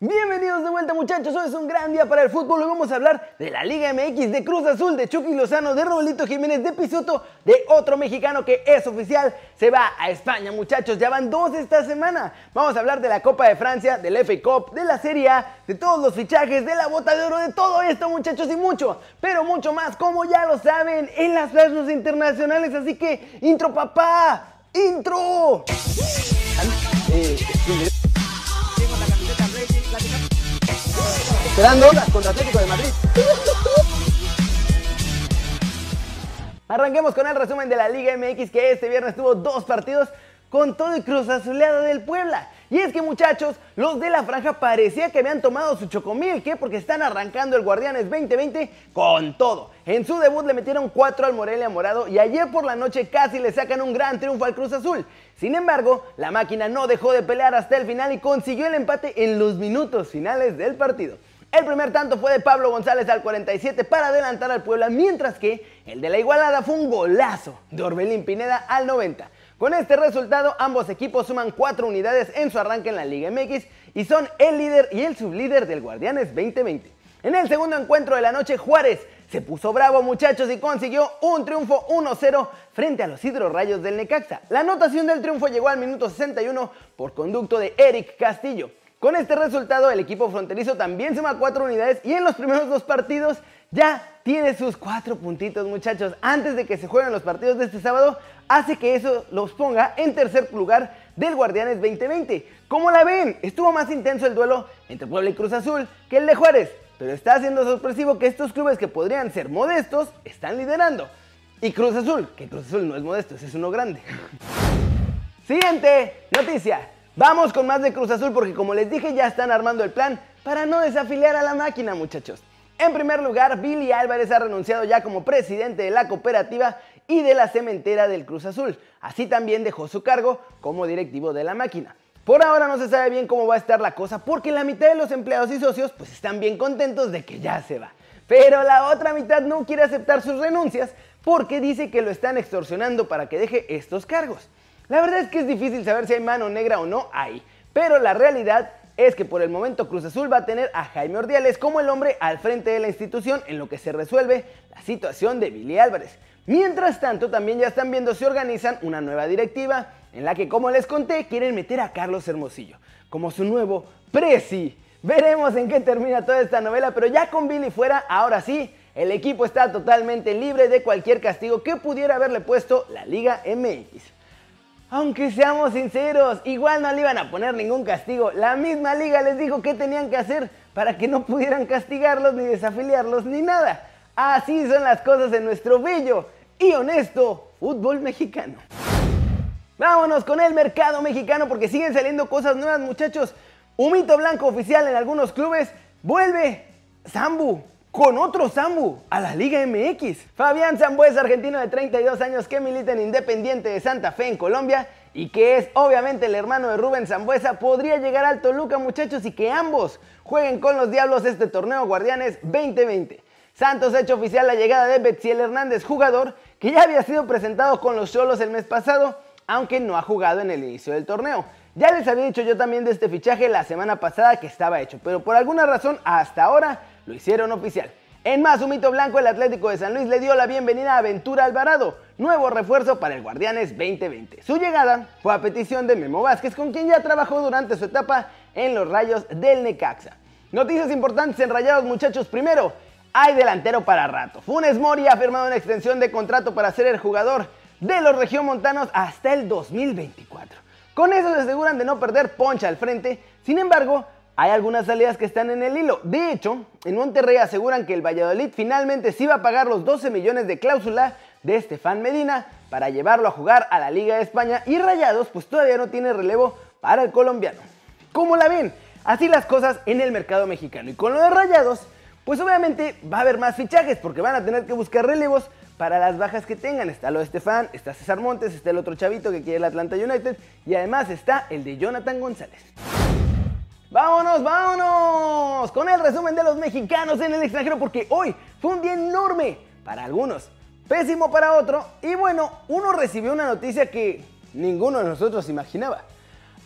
Bienvenidos de vuelta muchachos, hoy es un gran día para el fútbol, hoy vamos a hablar de la Liga MX, de Cruz Azul, de Chucky Lozano, de Robolito Jiménez, de Pisuto, de otro mexicano que es oficial, se va a España muchachos, ya van dos esta semana. Vamos a hablar de la Copa de Francia, del FA Cup, de la Serie A, de todos los fichajes, de la bota de oro, de todo esto muchachos y mucho, pero mucho más, como ya lo saben, en las plazas internacionales, así que intro papá, intro. Eh, Esperando contra Atlético de Madrid. Arranquemos con el resumen de la Liga MX que este viernes tuvo dos partidos con todo el cruz azuleado del Puebla. Y es que muchachos, los de la franja parecía que habían tomado su chocomil, ¿qué? Porque están arrancando el Guardianes 2020 con todo. En su debut le metieron 4 al Morelia Morado y ayer por la noche casi le sacan un gran triunfo al Cruz Azul. Sin embargo, la máquina no dejó de pelear hasta el final y consiguió el empate en los minutos finales del partido. El primer tanto fue de Pablo González al 47 para adelantar al Puebla, mientras que el de la igualada fue un golazo de Orbelín Pineda al 90. Con este resultado, ambos equipos suman cuatro unidades en su arranque en la Liga MX y son el líder y el sublíder del Guardianes 2020. En el segundo encuentro de la noche, Juárez se puso bravo muchachos y consiguió un triunfo 1-0 frente a los hidrorrayos del Necaxa. La anotación del triunfo llegó al minuto 61 por conducto de Eric Castillo. Con este resultado, el equipo fronterizo también suma cuatro unidades y en los primeros dos partidos ya tiene sus cuatro puntitos, muchachos. Antes de que se jueguen los partidos de este sábado, hace que eso los ponga en tercer lugar del Guardianes 2020. ¿Cómo la ven? Estuvo más intenso el duelo entre Puebla y Cruz Azul que el de Juárez, pero está haciendo sorpresivo que estos clubes que podrían ser modestos están liderando. Y Cruz Azul, que Cruz Azul no es modesto, es uno grande. Siguiente noticia. Vamos con más de Cruz Azul porque como les dije ya están armando el plan para no desafiliar a la máquina muchachos. En primer lugar, Billy Álvarez ha renunciado ya como presidente de la cooperativa y de la cementera del Cruz Azul. Así también dejó su cargo como directivo de la máquina. Por ahora no se sabe bien cómo va a estar la cosa porque la mitad de los empleados y socios pues están bien contentos de que ya se va. Pero la otra mitad no quiere aceptar sus renuncias porque dice que lo están extorsionando para que deje estos cargos. La verdad es que es difícil saber si hay mano negra o no ahí, pero la realidad es que por el momento Cruz Azul va a tener a Jaime Ordiales como el hombre al frente de la institución en lo que se resuelve la situación de Billy Álvarez. Mientras tanto, también ya están viendo si organizan una nueva directiva en la que, como les conté, quieren meter a Carlos Hermosillo como su nuevo presi. Veremos en qué termina toda esta novela, pero ya con Billy fuera, ahora sí, el equipo está totalmente libre de cualquier castigo que pudiera haberle puesto la Liga MX. Aunque seamos sinceros, igual no le iban a poner ningún castigo. La misma liga les dijo qué tenían que hacer para que no pudieran castigarlos ni desafiliarlos ni nada. Así son las cosas en nuestro bello y honesto fútbol mexicano. Vámonos con el mercado mexicano porque siguen saliendo cosas nuevas muchachos. Un mito blanco oficial en algunos clubes. Vuelve Zambu con otro Zambu a la Liga MX. Fabián es argentino de 32 años que milita en Independiente de Santa Fe en Colombia y que es obviamente el hermano de Rubén Zambuesa, podría llegar al Toluca muchachos y que ambos jueguen con los Diablos este torneo Guardianes 2020. Santos ha hecho oficial la llegada de Betziel Hernández, jugador que ya había sido presentado con los Cholos el mes pasado, aunque no ha jugado en el inicio del torneo. Ya les había dicho yo también de este fichaje la semana pasada que estaba hecho, pero por alguna razón hasta ahora lo hicieron oficial. En más, un mito blanco, el Atlético de San Luis le dio la bienvenida a Ventura Alvarado, nuevo refuerzo para el Guardianes 2020. Su llegada fue a petición de Memo Vázquez, con quien ya trabajó durante su etapa en los rayos del Necaxa. Noticias importantes en Rayados, muchachos. Primero, hay delantero para rato. Funes Mori ha firmado una extensión de contrato para ser el jugador de los regiomontanos hasta el 2024. Con eso se aseguran de no perder poncha al frente. Sin embargo, hay algunas salidas que están en el hilo. De hecho, en Monterrey aseguran que el Valladolid finalmente sí va a pagar los 12 millones de cláusula de Estefan Medina para llevarlo a jugar a la Liga de España y Rayados pues todavía no tiene relevo para el colombiano. ¿Cómo la ven? Así las cosas en el mercado mexicano. Y con lo de Rayados, pues obviamente va a haber más fichajes porque van a tener que buscar relevos para las bajas que tengan. Está lo de Estefan, está César Montes, está el otro chavito que quiere el Atlanta United y además está el de Jonathan González. Vámonos, vámonos con el resumen de los mexicanos en el extranjero porque hoy fue un día enorme para algunos, pésimo para otro y bueno, uno recibió una noticia que ninguno de nosotros imaginaba.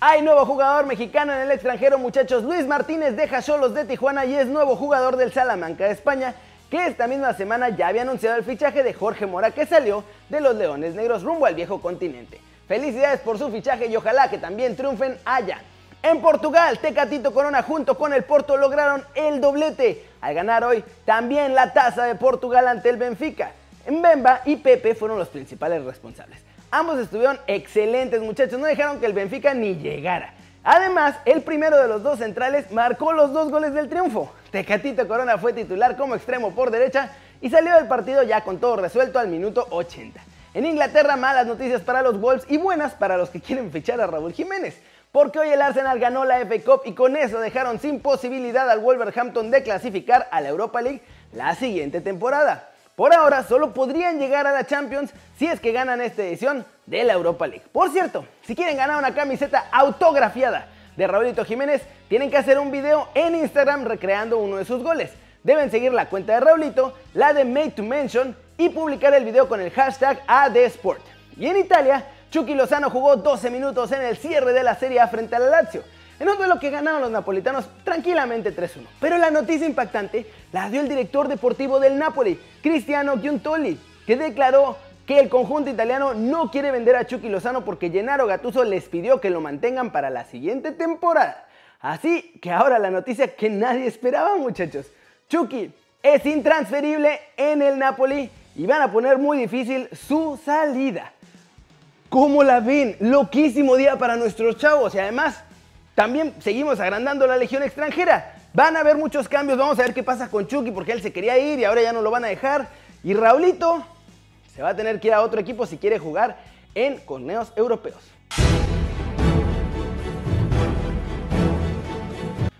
Hay nuevo jugador mexicano en el extranjero, muchachos. Luis Martínez deja solos de Tijuana y es nuevo jugador del Salamanca de España, que esta misma semana ya había anunciado el fichaje de Jorge Mora, que salió de los Leones Negros rumbo al viejo continente. Felicidades por su fichaje y ojalá que también triunfen allá. En Portugal, Tecatito Corona junto con el Porto lograron el doblete al ganar hoy también la taza de Portugal ante el Benfica. Mbemba y Pepe fueron los principales responsables. Ambos estuvieron excelentes muchachos, no dejaron que el Benfica ni llegara. Además, el primero de los dos centrales marcó los dos goles del triunfo. Tecatito Corona fue titular como extremo por derecha y salió del partido ya con todo resuelto al minuto 80. En Inglaterra, malas noticias para los Wolves y buenas para los que quieren fichar a Raúl Jiménez. Porque hoy el Arsenal ganó la FA Cup y con eso dejaron sin posibilidad al Wolverhampton de clasificar a la Europa League la siguiente temporada. Por ahora solo podrían llegar a la Champions si es que ganan esta edición de la Europa League. Por cierto, si quieren ganar una camiseta autografiada de Raulito Jiménez, tienen que hacer un video en Instagram recreando uno de sus goles. Deben seguir la cuenta de Raulito, la de Made to Mention y publicar el video con el hashtag ADSport. Y en Italia, Chucky Lozano jugó 12 minutos en el cierre de la Serie A frente al Lazio en un duelo que ganaron los napolitanos tranquilamente 3-1. Pero la noticia impactante la dio el director deportivo del Napoli, Cristiano Giuntoli, que declaró que el conjunto italiano no quiere vender a Chucky Lozano porque Gennaro Gattuso les pidió que lo mantengan para la siguiente temporada. Así que ahora la noticia que nadie esperaba, muchachos. Chucky es intransferible en el Napoli y van a poner muy difícil su salida. ¿Cómo la ven? Loquísimo día para nuestros chavos y además también seguimos agrandando la legión extranjera. Van a haber muchos cambios. Vamos a ver qué pasa con Chucky porque él se quería ir y ahora ya no lo van a dejar. Y Raulito se va a tener que ir a otro equipo si quiere jugar en torneos europeos.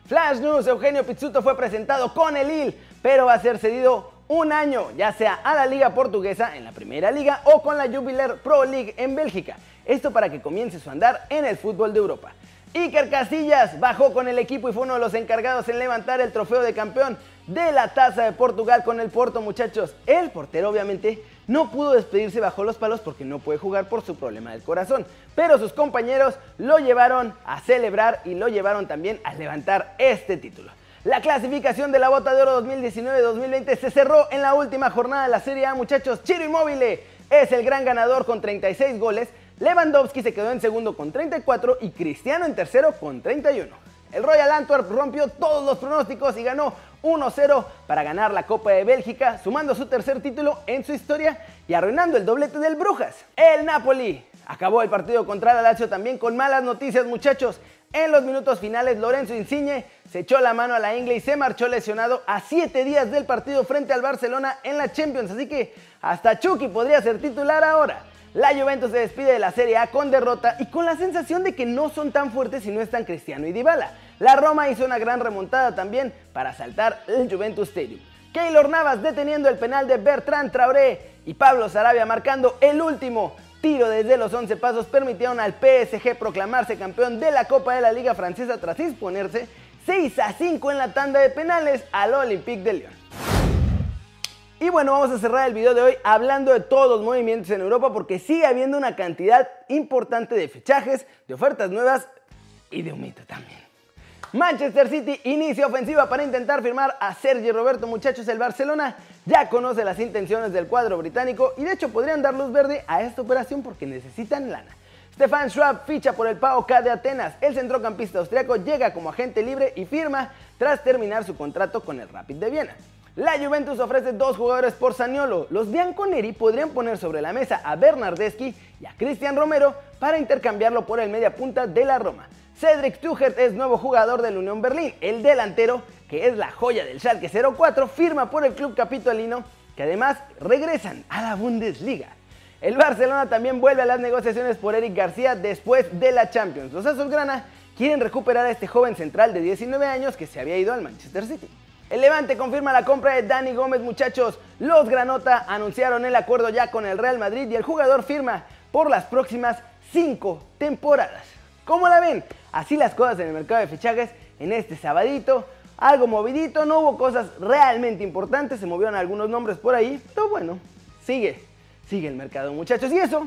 Flash News, Eugenio Pizzuto fue presentado con el IL, pero va a ser cedido un año, ya sea a la Liga Portuguesa en la Primera Liga o con la Jubiler Pro League en Bélgica. Esto para que comience su andar en el fútbol de Europa. Iker Casillas bajó con el equipo y fue uno de los encargados en levantar el trofeo de campeón de la Taza de Portugal con el Porto, muchachos. El portero obviamente no pudo despedirse bajo los palos porque no puede jugar por su problema del corazón, pero sus compañeros lo llevaron a celebrar y lo llevaron también a levantar este título. La clasificación de la Bota de Oro 2019-2020 se cerró en la última jornada de la Serie A, muchachos. Chiro Inmóvil es el gran ganador con 36 goles Lewandowski se quedó en segundo con 34 y Cristiano en tercero con 31. El Royal Antwerp rompió todos los pronósticos y ganó 1-0 para ganar la Copa de Bélgica, sumando su tercer título en su historia y arruinando el doblete del Brujas. El Napoli acabó el partido contra la Lazio también con malas noticias, muchachos. En los minutos finales, Lorenzo Insigne se echó la mano a la Ingle y se marchó lesionado a 7 días del partido frente al Barcelona en la Champions. Así que hasta Chucky podría ser titular ahora. La Juventus se despide de la Serie A con derrota y con la sensación de que no son tan fuertes si no están Cristiano y Dybala. La Roma hizo una gran remontada también para saltar el Juventus Stadium. Keylor Navas deteniendo el penal de Bertrand Traoré y Pablo Sarabia marcando el último tiro desde los 11 pasos permitieron al PSG proclamarse campeón de la Copa de la Liga Francesa tras exponerse 6 a 5 en la tanda de penales al Olympique de Lyon. Y bueno, vamos a cerrar el video de hoy hablando de todos los movimientos en Europa porque sigue habiendo una cantidad importante de fichajes, de ofertas nuevas y de humito también. Manchester City inicia ofensiva para intentar firmar a Sergi Roberto. Muchachos, el Barcelona ya conoce las intenciones del cuadro británico y de hecho podrían dar luz verde a esta operación porque necesitan lana. Stefan Schwab ficha por el PAOK de Atenas. El centrocampista austriaco llega como agente libre y firma tras terminar su contrato con el Rapid de Viena. La Juventus ofrece dos jugadores por Saniolo. Los Bianconeri podrían poner sobre la mesa a Bernardeschi y a Cristian Romero para intercambiarlo por el media punta de la Roma. Cedric Tuchert es nuevo jugador del Unión Berlín. El delantero, que es la joya del Schalke 04, firma por el club capitolino, que además regresan a la Bundesliga. El Barcelona también vuelve a las negociaciones por Eric García después de la Champions. Los Azulgrana quieren recuperar a este joven central de 19 años que se había ido al Manchester City. El Levante confirma la compra de Dani Gómez, muchachos. Los Granota anunciaron el acuerdo ya con el Real Madrid y el jugador firma por las próximas cinco temporadas. ¿Cómo la ven? Así las cosas en el mercado de fichajes en este sabadito. Algo movidito, no hubo cosas realmente importantes, se movieron algunos nombres por ahí, pero bueno, sigue, sigue el mercado muchachos. Y eso,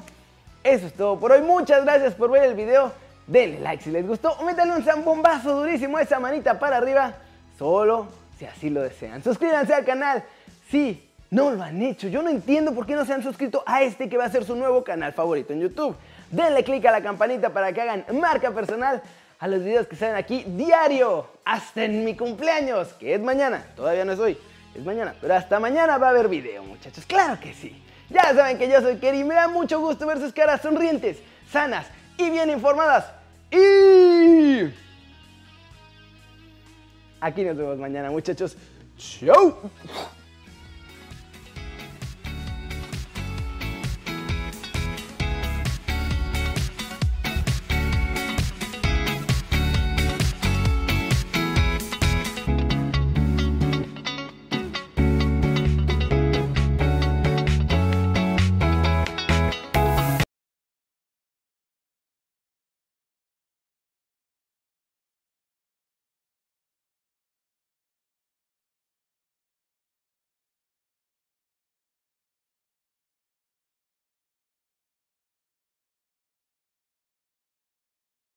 eso es todo por hoy. Muchas gracias por ver el video. denle like si les gustó o métanle un zambombazo durísimo a esa manita para arriba, solo si así lo desean. Suscríbanse al canal si no lo han hecho. Yo no entiendo por qué no se han suscrito a este que va a ser su nuevo canal favorito en YouTube. Denle click a la campanita para que hagan marca personal a los videos que salen aquí diario, hasta en mi cumpleaños, que es mañana. Todavía no es hoy, es mañana, pero hasta mañana va a haber video, muchachos. Claro que sí. Ya saben que yo soy Kerry me da mucho gusto ver sus caras sonrientes, sanas y bien informadas. Y... Aquí nos vemos mañana, muchachos. ¡Chao!